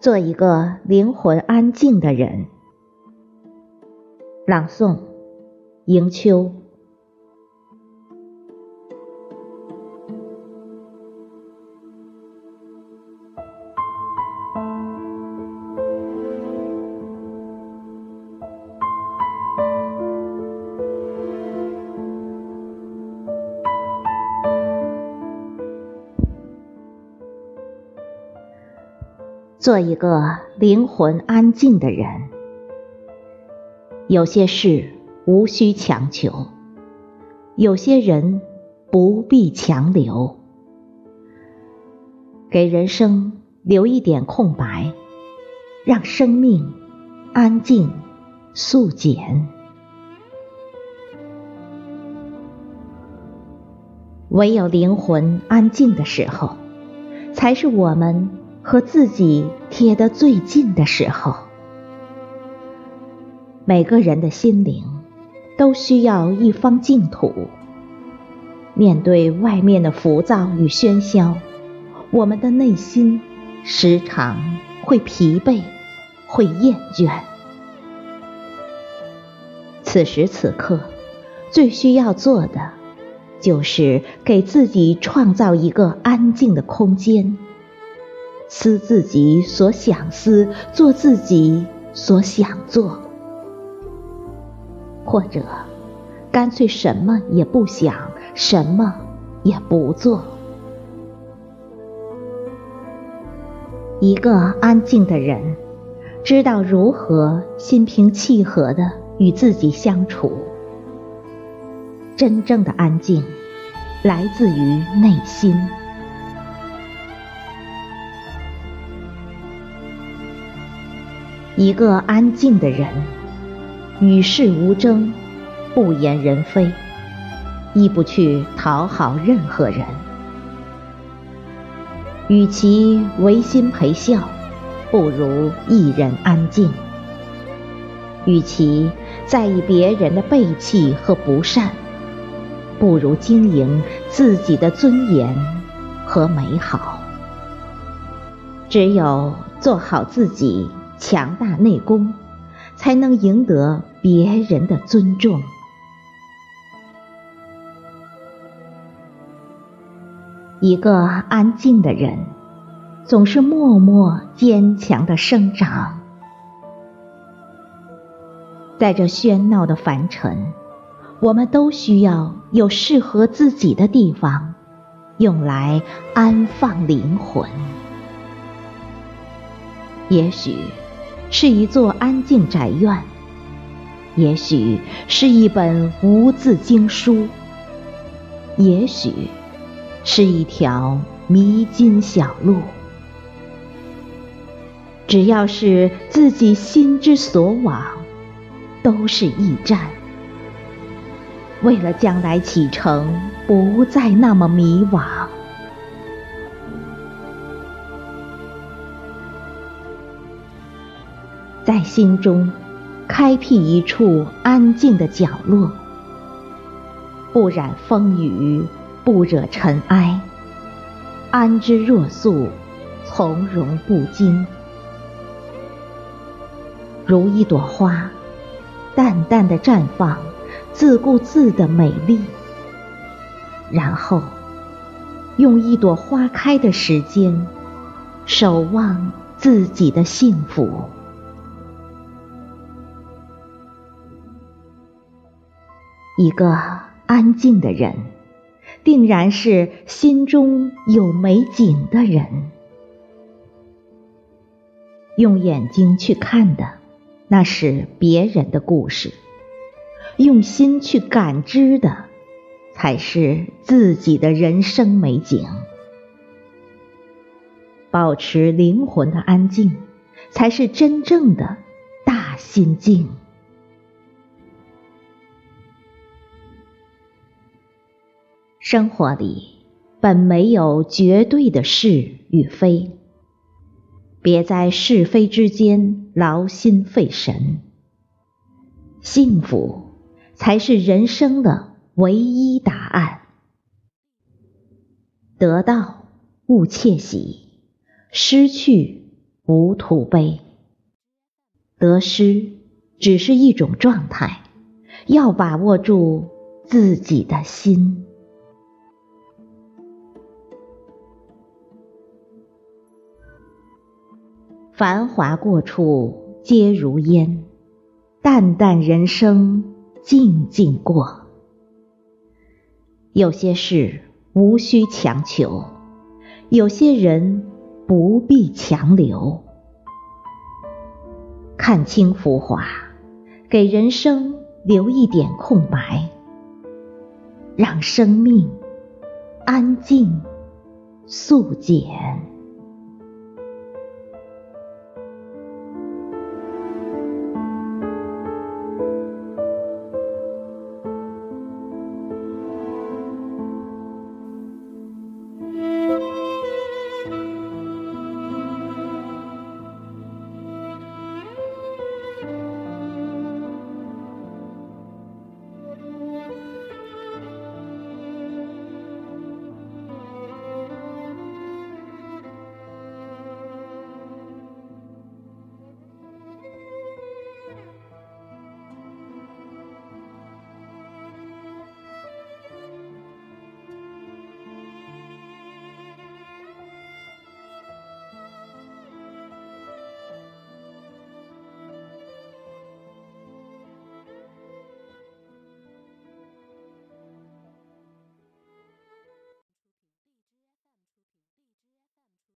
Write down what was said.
做一个灵魂安静的人。朗诵：迎秋。做一个灵魂安静的人，有些事无需强求，有些人不必强留，给人生留一点空白，让生命安静素简。唯有灵魂安静的时候，才是我们。和自己贴得最近的时候，每个人的心灵都需要一方净土。面对外面的浮躁与喧嚣，我们的内心时常会疲惫，会厌倦。此时此刻，最需要做的，就是给自己创造一个安静的空间。思自己所想思，做自己所想做，或者干脆什么也不想，什么也不做。一个安静的人，知道如何心平气和的与自己相处。真正的安静，来自于内心。一个安静的人，与世无争，不言人非，亦不去讨好任何人。与其违心陪笑，不如一人安静；与其在意别人的背弃和不善，不如经营自己的尊严和美好。只有做好自己。强大内功，才能赢得别人的尊重。一个安静的人，总是默默坚强的生长。在这喧闹的凡尘，我们都需要有适合自己的地方，用来安放灵魂。也许。是一座安静宅院，也许是一本无字经书，也许是一条迷津小路。只要是自己心之所往，都是驿站。为了将来启程，不再那么迷惘。在心中开辟一处安静的角落，不染风雨，不惹尘埃，安之若素，从容不惊，如一朵花，淡淡的绽放，自顾自的美丽。然后，用一朵花开的时间，守望自己的幸福。一个安静的人，定然是心中有美景的人。用眼睛去看的，那是别人的故事；用心去感知的，才是自己的人生美景。保持灵魂的安静，才是真正的大心境。生活里本没有绝对的是与非，别在是非之间劳心费神。幸福才是人生的唯一答案。得到勿窃喜，失去无徒悲。得失只是一种状态，要把握住自己的心。繁华过处皆如烟，淡淡人生静静过。有些事无需强求，有些人不必强留。看清浮华，给人生留一点空白，让生命安静素简。